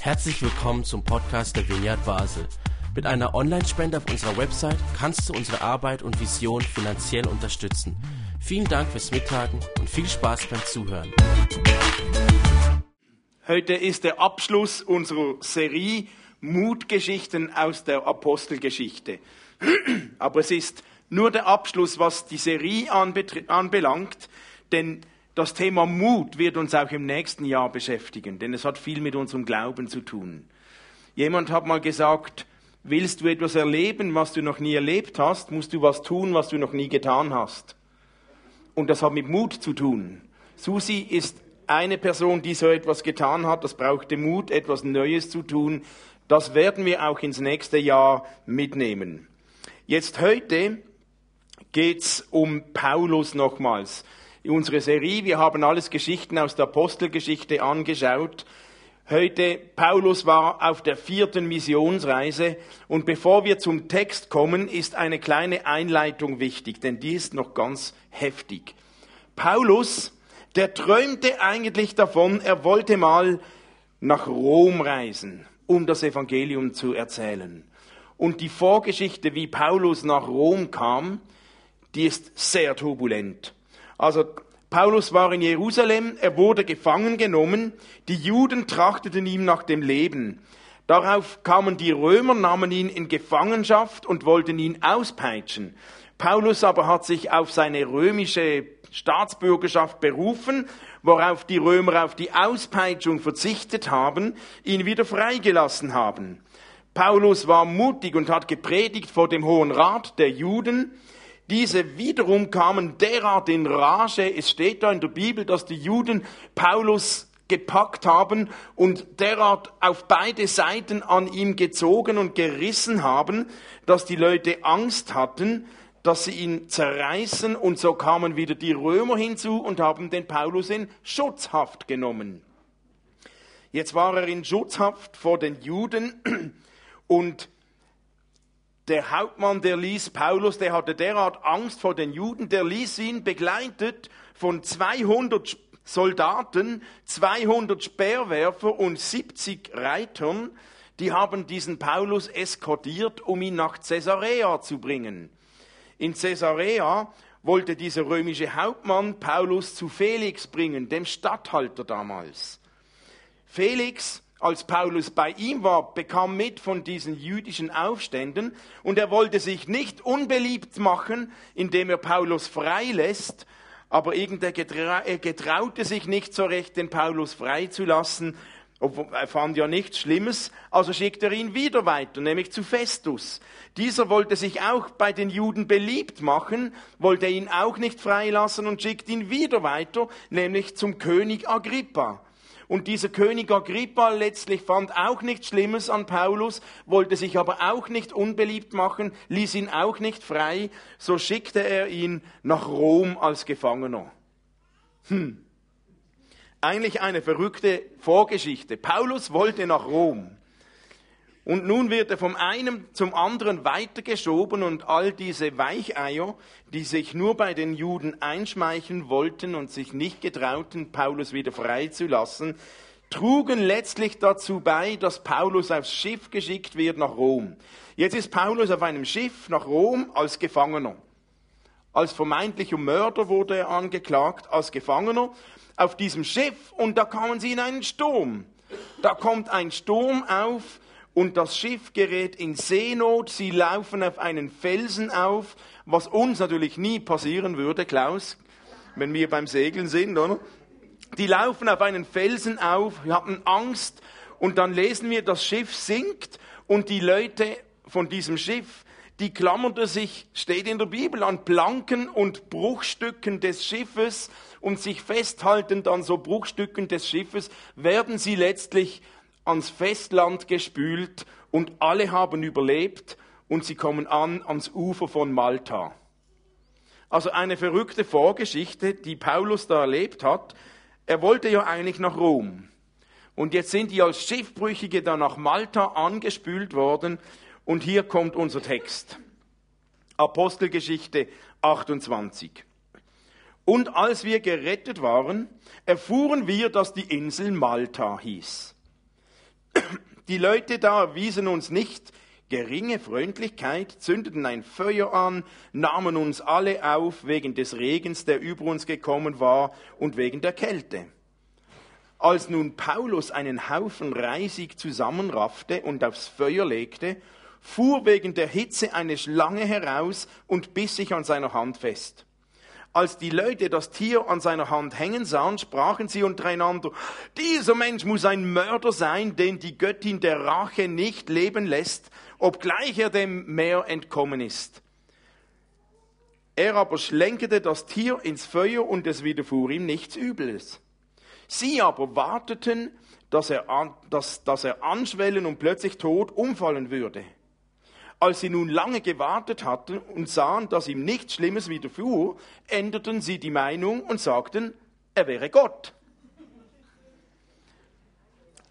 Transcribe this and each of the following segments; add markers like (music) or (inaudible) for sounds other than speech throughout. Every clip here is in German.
Herzlich willkommen zum Podcast der Vineyard Basel. Mit einer Online-Spende auf unserer Website kannst du unsere Arbeit und Vision finanziell unterstützen. Vielen Dank fürs Mittagen und viel Spaß beim Zuhören. Heute ist der Abschluss unserer Serie Mutgeschichten aus der Apostelgeschichte. (clears throat) Aber es ist nur der Abschluss, was die Serie anbelangt, denn das Thema Mut wird uns auch im nächsten Jahr beschäftigen, denn es hat viel mit unserem Glauben zu tun. Jemand hat mal gesagt, willst du etwas erleben, was du noch nie erlebt hast, musst du was tun, was du noch nie getan hast. Und das hat mit Mut zu tun. Susi ist eine Person, die so etwas getan hat. Das brauchte Mut, etwas Neues zu tun. Das werden wir auch ins nächste Jahr mitnehmen. Jetzt heute geht's um Paulus nochmals unsere Serie. Wir haben alles Geschichten aus der Apostelgeschichte angeschaut. Heute, Paulus war auf der vierten Missionsreise und bevor wir zum Text kommen, ist eine kleine Einleitung wichtig, denn die ist noch ganz heftig. Paulus, der träumte eigentlich davon, er wollte mal nach Rom reisen, um das Evangelium zu erzählen. Und die Vorgeschichte, wie Paulus nach Rom kam, die ist sehr turbulent. Also Paulus war in Jerusalem, er wurde gefangen genommen, die Juden trachteten ihm nach dem Leben. Darauf kamen die Römer, nahmen ihn in Gefangenschaft und wollten ihn auspeitschen. Paulus aber hat sich auf seine römische Staatsbürgerschaft berufen, worauf die Römer auf die Auspeitschung verzichtet haben, ihn wieder freigelassen haben. Paulus war mutig und hat gepredigt vor dem Hohen Rat der Juden, diese wiederum kamen derart in Rage. Es steht da in der Bibel, dass die Juden Paulus gepackt haben und derart auf beide Seiten an ihm gezogen und gerissen haben, dass die Leute Angst hatten, dass sie ihn zerreißen und so kamen wieder die Römer hinzu und haben den Paulus in Schutzhaft genommen. Jetzt war er in Schutzhaft vor den Juden und der Hauptmann, der ließ Paulus, der hatte derart Angst vor den Juden, der ließ ihn begleitet von 200 Soldaten, 200 Speerwerfer und 70 Reitern. Die haben diesen Paulus eskortiert, um ihn nach Caesarea zu bringen. In Caesarea wollte dieser römische Hauptmann Paulus zu Felix bringen, dem Statthalter damals. Felix als Paulus bei ihm war, bekam mit von diesen jüdischen Aufständen und er wollte sich nicht unbeliebt machen, indem er Paulus freilässt, aber irgendwer getraute sich nicht so recht, den Paulus freizulassen, er fand ja nichts Schlimmes, also schickt er ihn wieder weiter, nämlich zu Festus. Dieser wollte sich auch bei den Juden beliebt machen, wollte ihn auch nicht freilassen und schickt ihn wieder weiter, nämlich zum König Agrippa. Und dieser König Agrippa letztlich fand auch nichts Schlimmes an Paulus, wollte sich aber auch nicht unbeliebt machen, ließ ihn auch nicht frei, so schickte er ihn nach Rom als Gefangener. Hm. Eigentlich eine verrückte Vorgeschichte. Paulus wollte nach Rom. Und nun wird er vom einen zum anderen weitergeschoben und all diese Weicheier, die sich nur bei den Juden einschmeicheln wollten und sich nicht getrauten, Paulus wieder freizulassen, trugen letztlich dazu bei, dass Paulus aufs Schiff geschickt wird nach Rom. Jetzt ist Paulus auf einem Schiff nach Rom als Gefangener. Als vermeintlicher Mörder wurde er angeklagt, als Gefangener auf diesem Schiff und da kamen sie in einen Sturm. Da kommt ein Sturm auf, und das Schiff gerät in Seenot, sie laufen auf einen Felsen auf, was uns natürlich nie passieren würde, Klaus, wenn wir beim Segeln sind, oder? Die laufen auf einen Felsen auf, wir hatten Angst. Und dann lesen wir, das Schiff sinkt und die Leute von diesem Schiff, die klammerte sich, steht in der Bibel, an Planken und Bruchstücken des Schiffes. Und sich festhaltend an so Bruchstücken des Schiffes, werden sie letztlich ans Festland gespült und alle haben überlebt und sie kommen an ans Ufer von Malta. Also eine verrückte Vorgeschichte, die Paulus da erlebt hat. Er wollte ja eigentlich nach Rom. Und jetzt sind die als Schiffbrüchige da nach Malta angespült worden. Und hier kommt unser Text. Apostelgeschichte 28. Und als wir gerettet waren, erfuhren wir, dass die Insel Malta hieß. Die Leute da erwiesen uns nicht geringe Freundlichkeit, zündeten ein Feuer an, nahmen uns alle auf wegen des Regens, der über uns gekommen war, und wegen der Kälte. Als nun Paulus einen Haufen Reisig zusammenraffte und aufs Feuer legte, fuhr wegen der Hitze eine Schlange heraus und biss sich an seiner Hand fest. Als die Leute das Tier an seiner Hand hängen sahen, sprachen sie untereinander, dieser Mensch muss ein Mörder sein, den die Göttin der Rache nicht leben lässt, obgleich er dem Meer entkommen ist. Er aber schlenkerte das Tier ins Feuer und es widerfuhr ihm nichts Übles. Sie aber warteten, dass er, dass, dass er anschwellen und plötzlich tot umfallen würde. Als sie nun lange gewartet hatten und sahen, dass ihm nichts Schlimmes widerfuhr, änderten sie die Meinung und sagten, er wäre Gott.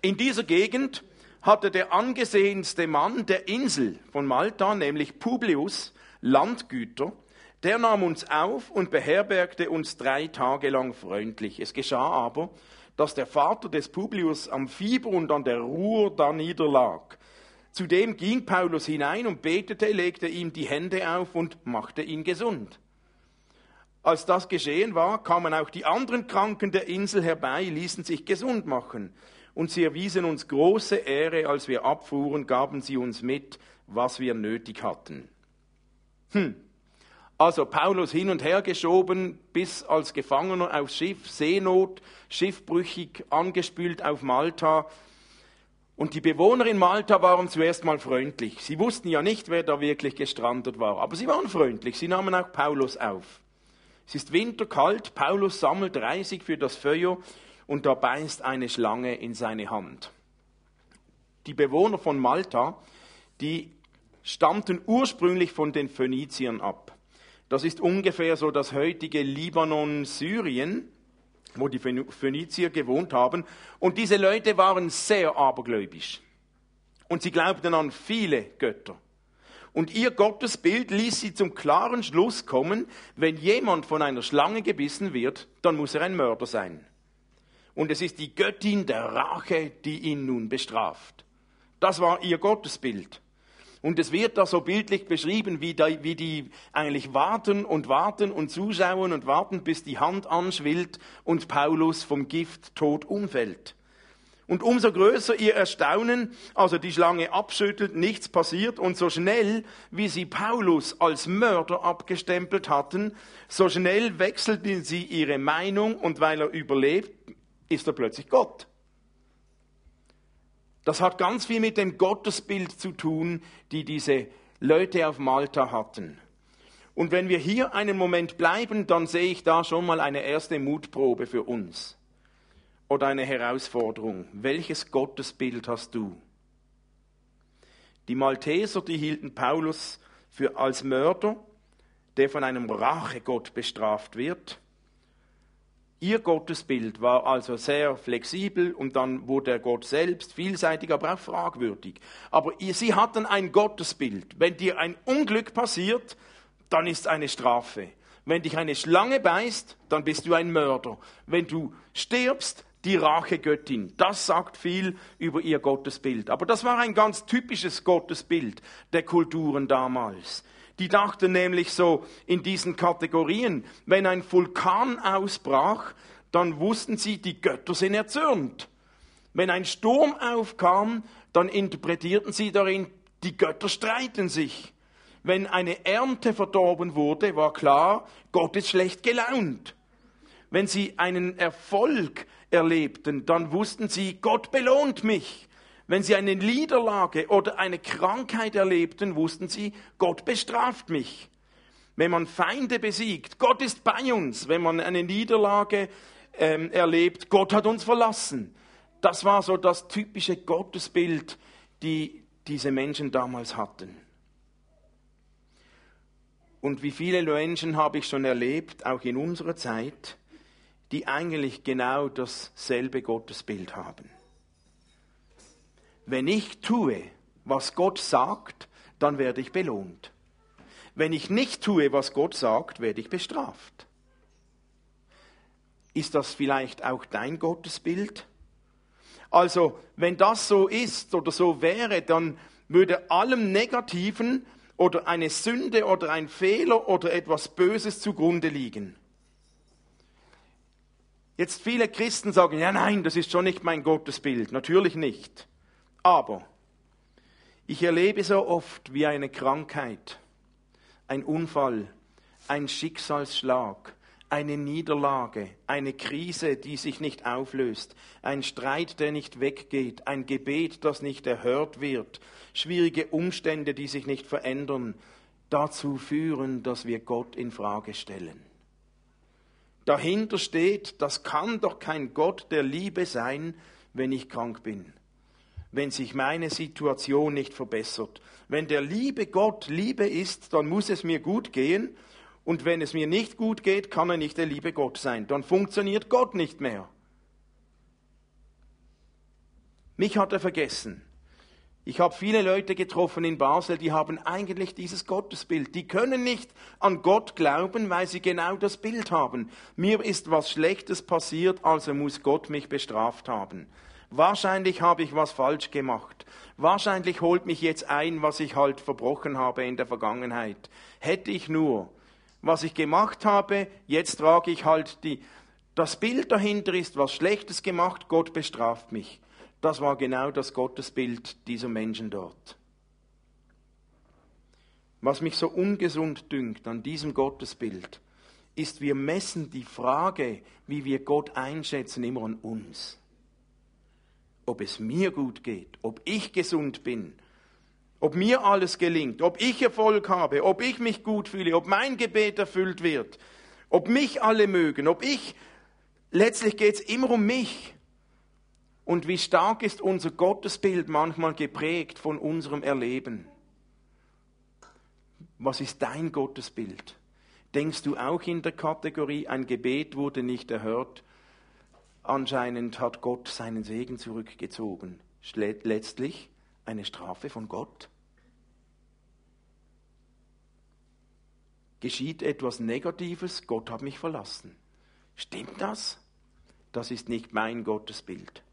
In dieser Gegend hatte der angesehenste Mann der Insel von Malta, nämlich Publius, Landgüter, der nahm uns auf und beherbergte uns drei Tage lang freundlich. Es geschah aber, dass der Vater des Publius am Fieber und an der Ruhr da niederlag. Zudem ging Paulus hinein und betete, legte ihm die Hände auf und machte ihn gesund. Als das geschehen war, kamen auch die anderen Kranken der Insel herbei, ließen sich gesund machen. Und sie erwiesen uns große Ehre, als wir abfuhren, gaben sie uns mit, was wir nötig hatten. Hm, also Paulus hin und her geschoben, bis als Gefangener aufs Schiff, Seenot, schiffbrüchig, angespült auf Malta. Und die Bewohner in Malta waren zuerst mal freundlich. Sie wussten ja nicht, wer da wirklich gestrandet war, aber sie waren freundlich. Sie nahmen auch Paulus auf. Es ist winterkalt, Paulus sammelt Reisig für das Feuer und da beißt eine Schlange in seine Hand. Die Bewohner von Malta, die stammten ursprünglich von den Phöniziern ab. Das ist ungefähr so das heutige Libanon, Syrien, wo die Phönizier gewohnt haben. Und diese Leute waren sehr abergläubisch. Und sie glaubten an viele Götter. Und ihr Gottesbild ließ sie zum klaren Schluss kommen, wenn jemand von einer Schlange gebissen wird, dann muss er ein Mörder sein. Und es ist die Göttin der Rache, die ihn nun bestraft. Das war ihr Gottesbild. Und es wird da so bildlich beschrieben, wie, da, wie die eigentlich warten und warten und zuschauen und warten, bis die Hand anschwillt und Paulus vom Gift tot umfällt. Und umso größer ihr Erstaunen, also die Schlange abschüttelt, nichts passiert und so schnell, wie sie Paulus als Mörder abgestempelt hatten, so schnell wechselten sie ihre Meinung und weil er überlebt, ist er plötzlich Gott. Das hat ganz viel mit dem Gottesbild zu tun, die diese Leute auf Malta hatten. Und wenn wir hier einen Moment bleiben, dann sehe ich da schon mal eine erste Mutprobe für uns oder eine Herausforderung. Welches Gottesbild hast du? Die Malteser, die hielten Paulus für als Mörder, der von einem Rachegott bestraft wird. Ihr Gottesbild war also sehr flexibel und dann wurde der Gott selbst vielseitig, aber auch fragwürdig. Aber sie hatten ein Gottesbild. Wenn dir ein Unglück passiert, dann ist eine Strafe. Wenn dich eine Schlange beißt, dann bist du ein Mörder. Wenn du stirbst, die Rachegöttin. Das sagt viel über ihr Gottesbild. Aber das war ein ganz typisches Gottesbild der Kulturen damals. Die dachten nämlich so in diesen Kategorien, wenn ein Vulkan ausbrach, dann wussten sie, die Götter sind erzürnt. Wenn ein Sturm aufkam, dann interpretierten sie darin, die Götter streiten sich. Wenn eine Ernte verdorben wurde, war klar, Gott ist schlecht gelaunt. Wenn sie einen Erfolg erlebten, dann wussten sie, Gott belohnt mich. Wenn sie eine Niederlage oder eine Krankheit erlebten, wussten sie, Gott bestraft mich. Wenn man Feinde besiegt, Gott ist bei uns. Wenn man eine Niederlage ähm, erlebt, Gott hat uns verlassen. Das war so das typische Gottesbild, die diese Menschen damals hatten. Und wie viele Menschen habe ich schon erlebt, auch in unserer Zeit, die eigentlich genau dasselbe Gottesbild haben. Wenn ich tue, was Gott sagt, dann werde ich belohnt. Wenn ich nicht tue, was Gott sagt, werde ich bestraft. Ist das vielleicht auch dein Gottesbild? Also, wenn das so ist oder so wäre, dann würde allem Negativen oder eine Sünde oder ein Fehler oder etwas Böses zugrunde liegen. Jetzt viele Christen sagen, ja nein, das ist schon nicht mein Gottesbild. Natürlich nicht. Aber ich erlebe so oft wie eine Krankheit, ein Unfall, ein Schicksalsschlag, eine Niederlage, eine Krise, die sich nicht auflöst, ein Streit, der nicht weggeht, ein Gebet, das nicht erhört wird, schwierige Umstände, die sich nicht verändern, dazu führen, dass wir Gott in Frage stellen. Dahinter steht, das kann doch kein Gott der Liebe sein, wenn ich krank bin wenn sich meine Situation nicht verbessert. Wenn der liebe Gott Liebe ist, dann muss es mir gut gehen. Und wenn es mir nicht gut geht, kann er nicht der liebe Gott sein. Dann funktioniert Gott nicht mehr. Mich hat er vergessen. Ich habe viele Leute getroffen in Basel, die haben eigentlich dieses Gottesbild. Die können nicht an Gott glauben, weil sie genau das Bild haben. Mir ist was Schlechtes passiert, also muss Gott mich bestraft haben. Wahrscheinlich habe ich was falsch gemacht. Wahrscheinlich holt mich jetzt ein, was ich halt verbrochen habe in der Vergangenheit. Hätte ich nur, was ich gemacht habe, jetzt trage ich halt die, das Bild dahinter ist was Schlechtes gemacht, Gott bestraft mich. Das war genau das Gottesbild dieser Menschen dort. Was mich so ungesund dünkt an diesem Gottesbild, ist, wir messen die Frage, wie wir Gott einschätzen, immer an uns ob es mir gut geht, ob ich gesund bin, ob mir alles gelingt, ob ich Erfolg habe, ob ich mich gut fühle, ob mein Gebet erfüllt wird, ob mich alle mögen, ob ich, letztlich geht es immer um mich. Und wie stark ist unser Gottesbild manchmal geprägt von unserem Erleben. Was ist dein Gottesbild? Denkst du auch in der Kategorie, ein Gebet wurde nicht erhört? Anscheinend hat Gott seinen Segen zurückgezogen. Letztlich eine Strafe von Gott. Geschieht etwas Negatives, Gott hat mich verlassen. Stimmt das? Das ist nicht mein Gottesbild.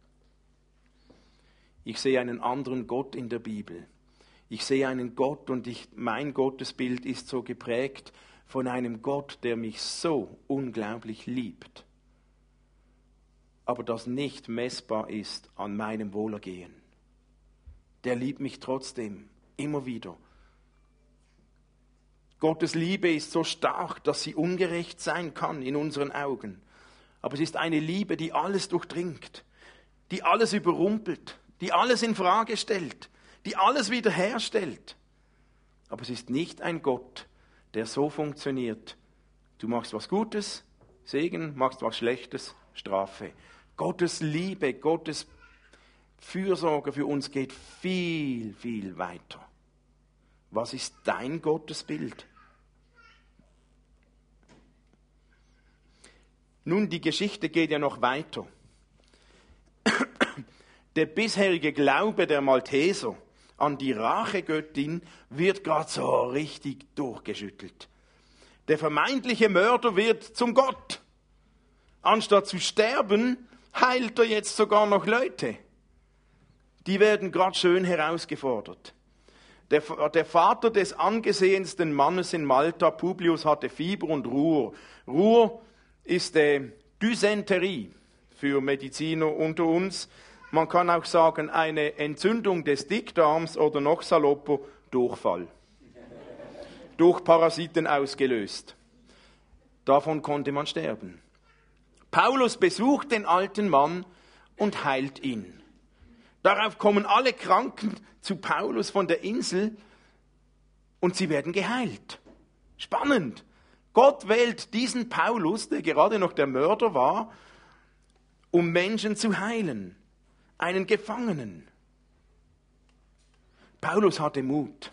Ich sehe einen anderen Gott in der Bibel. Ich sehe einen Gott und ich, mein Gottesbild ist so geprägt von einem Gott, der mich so unglaublich liebt aber das nicht messbar ist an meinem Wohlergehen. Der liebt mich trotzdem, immer wieder. Gottes Liebe ist so stark, dass sie ungerecht sein kann in unseren Augen. Aber es ist eine Liebe, die alles durchdringt, die alles überrumpelt, die alles in Frage stellt, die alles wiederherstellt. Aber es ist nicht ein Gott, der so funktioniert. Du machst was Gutes, Segen, machst was Schlechtes, Strafe. Gottes Liebe, Gottes Fürsorge für uns geht viel, viel weiter. Was ist dein Gottesbild? Nun, die Geschichte geht ja noch weiter. Der bisherige Glaube der Malteser an die Rachegöttin wird gerade so richtig durchgeschüttelt. Der vermeintliche Mörder wird zum Gott. Anstatt zu sterben, heilt er jetzt sogar noch Leute. Die werden gerade schön herausgefordert. Der, der, Vater des angesehensten Mannes in Malta, Publius, hatte Fieber und Ruhr. Ruhr ist äh, Dysenterie für Mediziner unter uns. Man kann auch sagen, eine Entzündung des Dickdarms oder noch salopper Durchfall. Durch Parasiten ausgelöst. Davon konnte man sterben. Paulus besucht den alten Mann und heilt ihn. Darauf kommen alle Kranken zu Paulus von der Insel und sie werden geheilt. Spannend. Gott wählt diesen Paulus, der gerade noch der Mörder war, um Menschen zu heilen, einen Gefangenen. Paulus hatte Mut.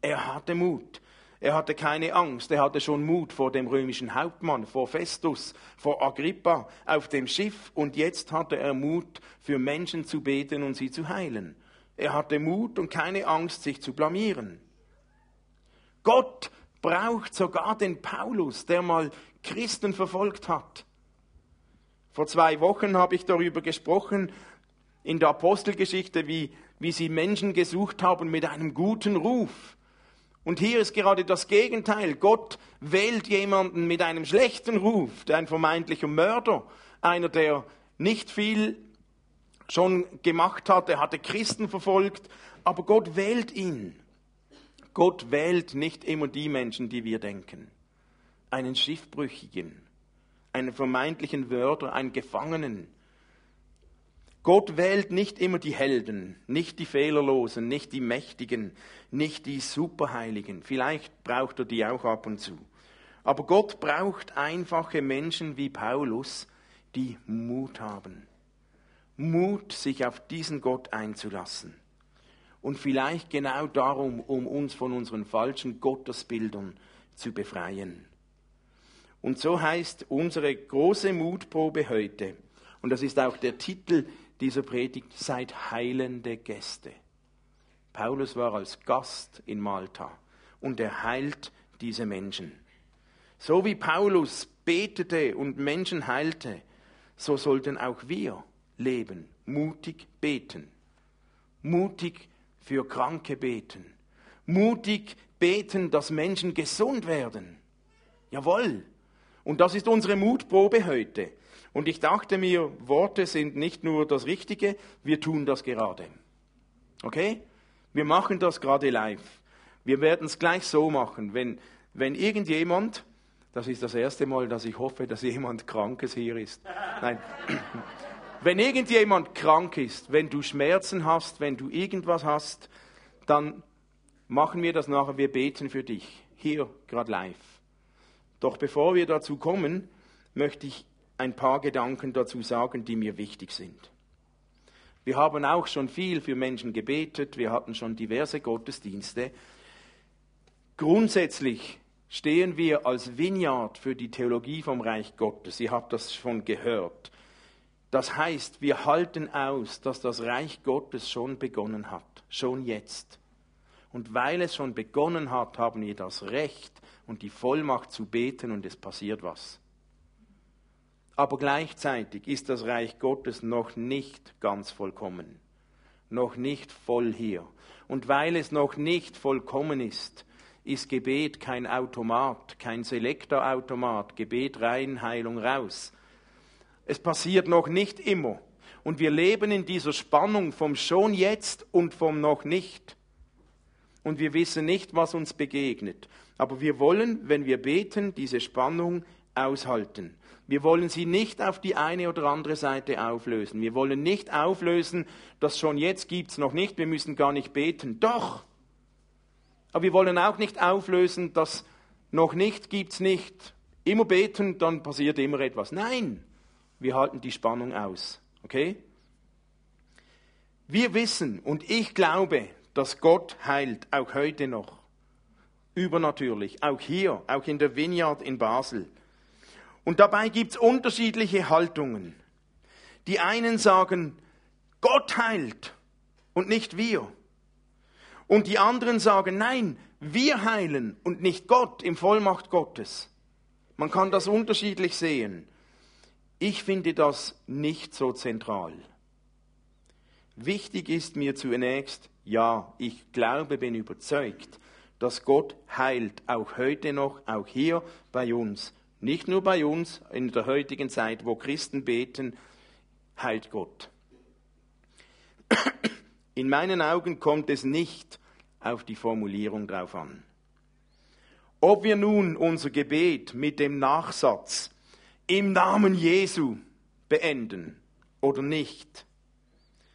Er hatte Mut. Er hatte keine Angst, er hatte schon Mut vor dem römischen Hauptmann, vor Festus, vor Agrippa auf dem Schiff und jetzt hatte er Mut, für Menschen zu beten und sie zu heilen. Er hatte Mut und keine Angst, sich zu blamieren. Gott braucht sogar den Paulus, der mal Christen verfolgt hat. Vor zwei Wochen habe ich darüber gesprochen, in der Apostelgeschichte, wie, wie sie Menschen gesucht haben mit einem guten Ruf. Und hier ist gerade das Gegenteil. Gott wählt jemanden mit einem schlechten Ruf, ein vermeintlicher Mörder, einer, der nicht viel schon gemacht hat, er hatte Christen verfolgt, aber Gott wählt ihn. Gott wählt nicht immer die Menschen, die wir denken. Einen Schiffbrüchigen, einen vermeintlichen Wörter, einen Gefangenen. Gott wählt nicht immer die Helden, nicht die Fehlerlosen, nicht die Mächtigen, nicht die Superheiligen. Vielleicht braucht er die auch ab und zu. Aber Gott braucht einfache Menschen wie Paulus, die Mut haben. Mut, sich auf diesen Gott einzulassen. Und vielleicht genau darum, um uns von unseren falschen Gottesbildern zu befreien. Und so heißt unsere große Mutprobe heute, und das ist auch der Titel dieser Predigt, seid heilende Gäste. Paulus war als Gast in Malta und er heilt diese Menschen. So wie Paulus betete und Menschen heilte, so sollten auch wir leben, mutig beten, mutig für Kranke beten, mutig beten, dass Menschen gesund werden. Jawohl. Und das ist unsere Mutprobe heute. Und ich dachte mir, Worte sind nicht nur das Richtige, wir tun das gerade. Okay? Wir machen das gerade live. Wir werden es gleich so machen. Wenn, wenn irgendjemand, das ist das erste Mal, dass ich hoffe, dass jemand Krankes hier ist. Nein. (clears throat) Wenn irgendjemand krank ist, wenn du Schmerzen hast, wenn du irgendwas hast, dann machen wir das nachher. Wir beten für dich. Hier, gerade live. Doch bevor wir dazu kommen, möchte ich ein paar Gedanken dazu sagen, die mir wichtig sind. Wir haben auch schon viel für Menschen gebetet, wir hatten schon diverse Gottesdienste. Grundsätzlich stehen wir als Vineyard für die Theologie vom Reich Gottes. Ihr habt das schon gehört. Das heißt, wir halten aus, dass das Reich Gottes schon begonnen hat, schon jetzt. Und weil es schon begonnen hat, haben wir das Recht und die Vollmacht zu beten und es passiert was. Aber gleichzeitig ist das Reich Gottes noch nicht ganz vollkommen, noch nicht voll hier. Und weil es noch nicht vollkommen ist, ist Gebet kein Automat, kein Selektorautomat, Gebet rein, Heilung raus. Es passiert noch nicht immer. Und wir leben in dieser Spannung vom schon jetzt und vom noch nicht. Und wir wissen nicht, was uns begegnet. Aber wir wollen, wenn wir beten, diese Spannung aushalten. Wir wollen sie nicht auf die eine oder andere Seite auflösen. Wir wollen nicht auflösen, dass schon jetzt gibt es noch nicht, wir müssen gar nicht beten. Doch. Aber wir wollen auch nicht auflösen, dass noch nicht gibt es nicht. Immer beten, dann passiert immer etwas. Nein, wir halten die Spannung aus. Okay? Wir wissen und ich glaube, dass Gott heilt, auch heute noch. Übernatürlich, auch hier, auch in der Vineyard in Basel. Und dabei gibt es unterschiedliche Haltungen. Die einen sagen, Gott heilt und nicht wir. Und die anderen sagen, nein, wir heilen und nicht Gott im Vollmacht Gottes. Man kann das unterschiedlich sehen. Ich finde das nicht so zentral. Wichtig ist mir zunächst, ja, ich glaube, bin überzeugt, dass Gott heilt, auch heute noch, auch hier bei uns. Nicht nur bei uns in der heutigen Zeit, wo Christen beten, heilt Gott. In meinen Augen kommt es nicht auf die Formulierung drauf an. Ob wir nun unser Gebet mit dem Nachsatz im Namen Jesu beenden oder nicht,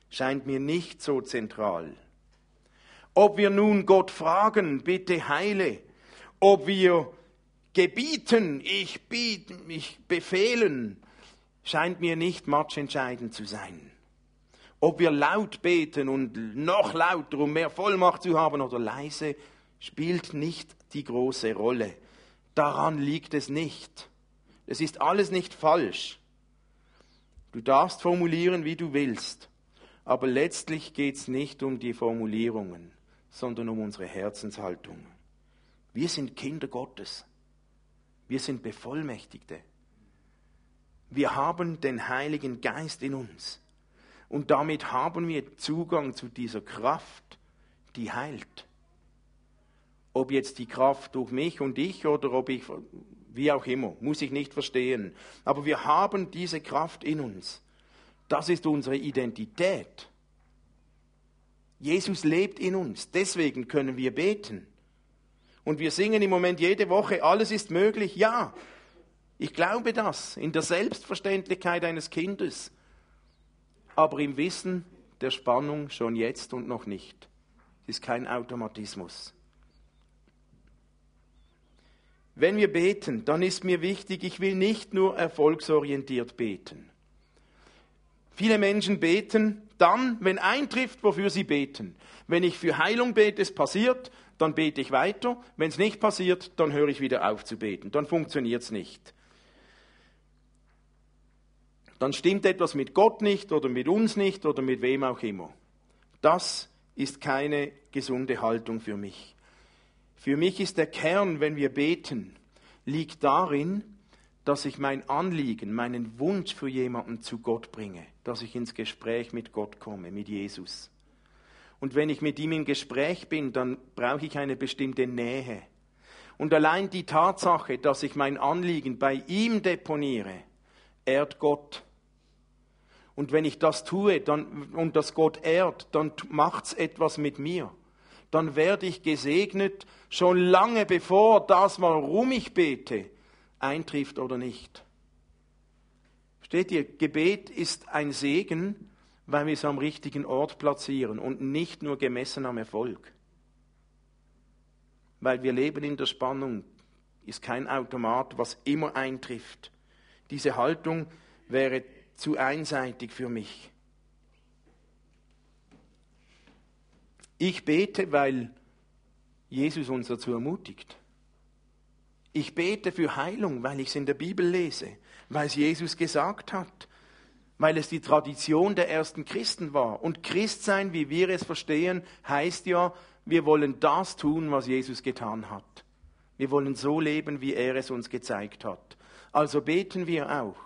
scheint mir nicht so zentral. Ob wir nun Gott fragen, bitte heile, ob wir gebieten, ich bieten, ich befehlen, scheint mir nicht matchentscheidend zu sein. Ob wir laut beten und noch lauter, um mehr Vollmacht zu haben oder leise, spielt nicht die große Rolle. Daran liegt es nicht. Es ist alles nicht falsch. Du darfst formulieren, wie du willst, aber letztlich geht es nicht um die Formulierungen, sondern um unsere Herzenshaltung. Wir sind Kinder Gottes. Wir sind Bevollmächtigte. Wir haben den Heiligen Geist in uns. Und damit haben wir Zugang zu dieser Kraft, die heilt. Ob jetzt die Kraft durch mich und ich oder ob ich, wie auch immer, muss ich nicht verstehen. Aber wir haben diese Kraft in uns. Das ist unsere Identität. Jesus lebt in uns, deswegen können wir beten. Und wir singen im Moment jede Woche, alles ist möglich. Ja, ich glaube das, in der Selbstverständlichkeit eines Kindes, aber im Wissen der Spannung schon jetzt und noch nicht. Es ist kein Automatismus. Wenn wir beten, dann ist mir wichtig, ich will nicht nur erfolgsorientiert beten. Viele Menschen beten dann, wenn eintrifft, wofür sie beten. Wenn ich für Heilung bete, es passiert, dann bete ich weiter. Wenn es nicht passiert, dann höre ich wieder auf zu beten. Dann funktioniert es nicht. Dann stimmt etwas mit Gott nicht oder mit uns nicht oder mit wem auch immer. Das ist keine gesunde Haltung für mich. Für mich ist der Kern, wenn wir beten, liegt darin, dass ich mein Anliegen, meinen Wunsch für jemanden zu Gott bringe, dass ich ins Gespräch mit Gott komme, mit Jesus. Und wenn ich mit ihm im Gespräch bin, dann brauche ich eine bestimmte Nähe. Und allein die Tatsache, dass ich mein Anliegen bei ihm deponiere, ehrt Gott. Und wenn ich das tue dann, und das Gott ehrt, dann macht's etwas mit mir. Dann werde ich gesegnet, schon lange bevor das, warum ich bete, eintrifft oder nicht. Steht ihr, Gebet ist ein Segen, weil wir es am richtigen Ort platzieren und nicht nur gemessen am Erfolg. Weil wir leben in der Spannung, ist kein Automat, was immer eintrifft. Diese Haltung wäre zu einseitig für mich. Ich bete, weil Jesus uns dazu ermutigt. Ich bete für Heilung, weil ich es in der Bibel lese, weil es Jesus gesagt hat, weil es die Tradition der ersten Christen war. Und Christsein, wie wir es verstehen, heißt ja, wir wollen das tun, was Jesus getan hat. Wir wollen so leben, wie er es uns gezeigt hat. Also beten wir auch.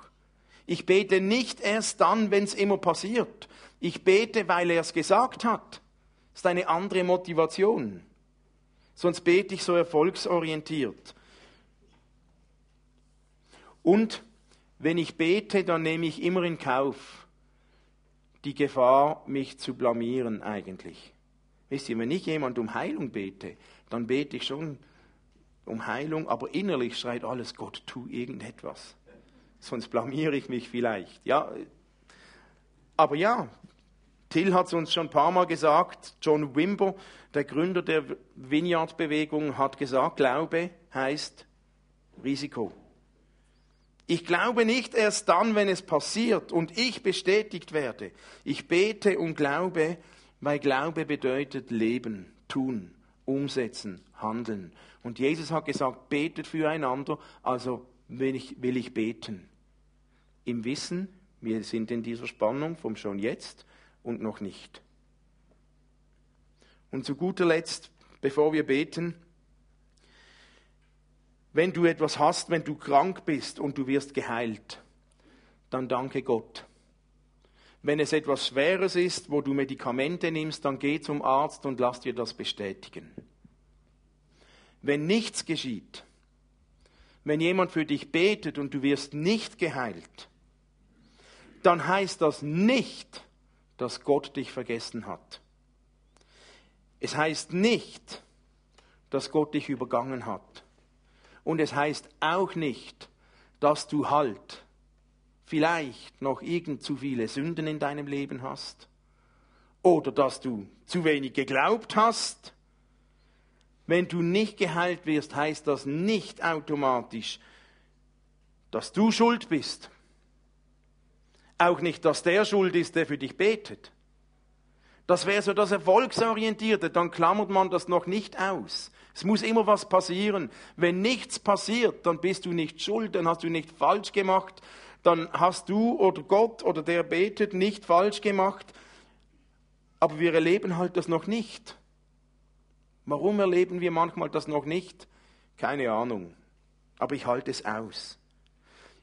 Ich bete nicht erst dann, wenn es immer passiert. Ich bete, weil er es gesagt hat. Das ist eine andere Motivation. Sonst bete ich so erfolgsorientiert. Und wenn ich bete, dann nehme ich immer in Kauf die Gefahr, mich zu blamieren eigentlich. Wisst ihr, wenn ich jemand um Heilung bete, dann bete ich schon um Heilung, aber innerlich schreit alles, Gott, tu irgendetwas. Sonst blamiere ich mich vielleicht. Ja, aber ja, Till hat es uns schon ein paar Mal gesagt, John Wimber, der Gründer der Vineyard-Bewegung, hat gesagt, Glaube heißt Risiko. Ich glaube nicht erst dann, wenn es passiert und ich bestätigt werde. Ich bete und glaube, weil Glaube bedeutet Leben, tun, umsetzen, handeln. Und Jesus hat gesagt, betet füreinander, also will ich, will ich beten. Im Wissen, wir sind in dieser Spannung vom schon jetzt und noch nicht. Und zu guter Letzt, bevor wir beten, wenn du etwas hast, wenn du krank bist und du wirst geheilt, dann danke Gott. Wenn es etwas Schweres ist, wo du Medikamente nimmst, dann geh zum Arzt und lass dir das bestätigen. Wenn nichts geschieht, wenn jemand für dich betet und du wirst nicht geheilt, dann heißt das nicht, dass Gott dich vergessen hat. Es heißt nicht, dass Gott dich übergangen hat. Und es heißt auch nicht, dass du halt vielleicht noch irgend zu viele Sünden in deinem Leben hast oder dass du zu wenig geglaubt hast. Wenn du nicht geheilt wirst, heißt das nicht automatisch, dass du schuld bist. Auch nicht, dass der schuld ist, der für dich betet. Das wäre so das Erfolgsorientierte, dann klammert man das noch nicht aus. Es muss immer was passieren. Wenn nichts passiert, dann bist du nicht schuld, dann hast du nicht falsch gemacht, dann hast du oder Gott oder der betet nicht falsch gemacht. Aber wir erleben halt das noch nicht. Warum erleben wir manchmal das noch nicht? Keine Ahnung. Aber ich halte es aus.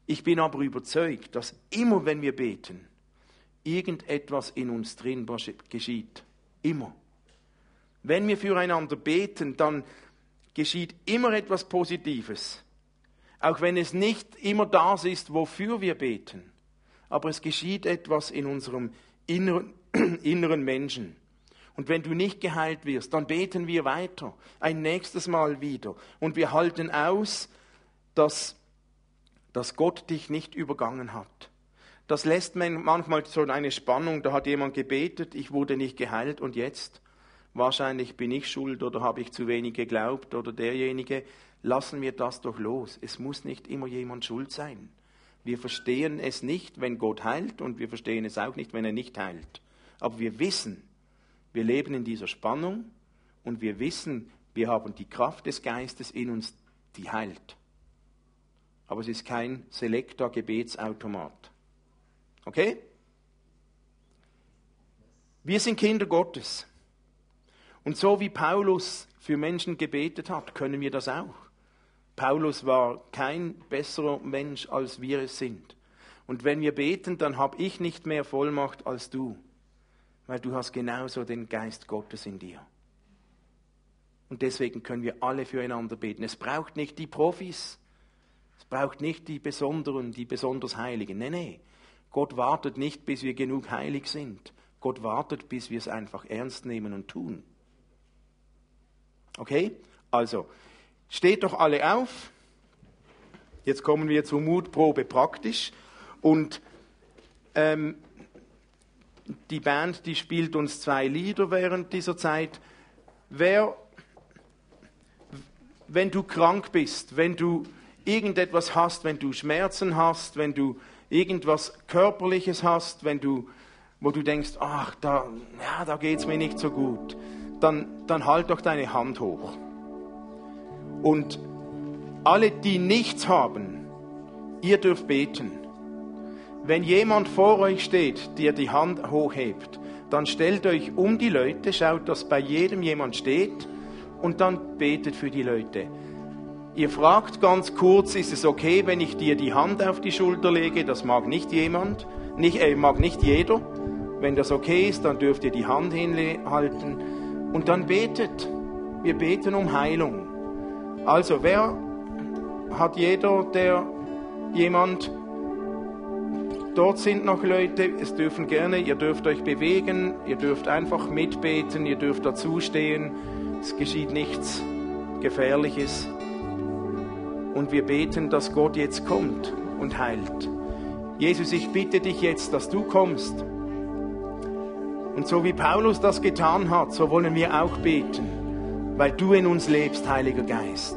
Ich bin aber überzeugt, dass immer wenn wir beten, irgendetwas in uns drin geschieht. Immer. Wenn wir füreinander beten, dann geschieht immer etwas Positives. Auch wenn es nicht immer das ist, wofür wir beten. Aber es geschieht etwas in unserem inneren, (clears throat) inneren Menschen. Und wenn du nicht geheilt wirst, dann beten wir weiter, ein nächstes Mal wieder. Und wir halten aus, dass, dass Gott dich nicht übergangen hat. Das lässt manchmal so eine Spannung, da hat jemand gebetet, ich wurde nicht geheilt und jetzt? Wahrscheinlich bin ich schuld oder habe ich zu wenig geglaubt oder derjenige. Lassen wir das doch los. Es muss nicht immer jemand schuld sein. Wir verstehen es nicht, wenn Gott heilt und wir verstehen es auch nicht, wenn er nicht heilt. Aber wir wissen, wir leben in dieser Spannung und wir wissen, wir haben die Kraft des Geistes in uns, die heilt. Aber es ist kein Selektor-Gebetsautomat. Okay? Wir sind Kinder Gottes. Und so wie Paulus für Menschen gebetet hat, können wir das auch. Paulus war kein besserer Mensch, als wir es sind. Und wenn wir beten, dann habe ich nicht mehr Vollmacht als du weil du hast genauso den Geist Gottes in dir. Und deswegen können wir alle füreinander beten. Es braucht nicht die Profis, es braucht nicht die Besonderen, die besonders Heiligen. Nein, nein. Gott wartet nicht, bis wir genug heilig sind. Gott wartet, bis wir es einfach ernst nehmen und tun. Okay? Also, steht doch alle auf. Jetzt kommen wir zur Mutprobe praktisch. Und ähm, die Band, die spielt uns zwei Lieder während dieser Zeit. Wer, wenn du krank bist, wenn du irgendetwas hast, wenn du Schmerzen hast, wenn du irgendwas Körperliches hast, wenn du, wo du denkst, ach, da, ja, da geht es mir nicht so gut, dann, dann halt doch deine Hand hoch. Und alle, die nichts haben, ihr dürft beten. Wenn jemand vor euch steht, der die Hand hochhebt, dann stellt euch um die Leute, schaut, dass bei jedem jemand steht und dann betet für die Leute. Ihr fragt ganz kurz, ist es okay, wenn ich dir die Hand auf die Schulter lege? Das mag nicht jemand, nicht, äh, mag nicht jeder. Wenn das okay ist, dann dürft ihr die Hand hinhalten und dann betet. Wir beten um Heilung. Also, wer hat jeder, der jemand Dort sind noch Leute, es dürfen gerne, ihr dürft euch bewegen, ihr dürft einfach mitbeten, ihr dürft dazustehen. Es geschieht nichts Gefährliches. Und wir beten, dass Gott jetzt kommt und heilt. Jesus, ich bitte dich jetzt, dass du kommst. Und so wie Paulus das getan hat, so wollen wir auch beten, weil du in uns lebst, Heiliger Geist.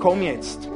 Komm jetzt.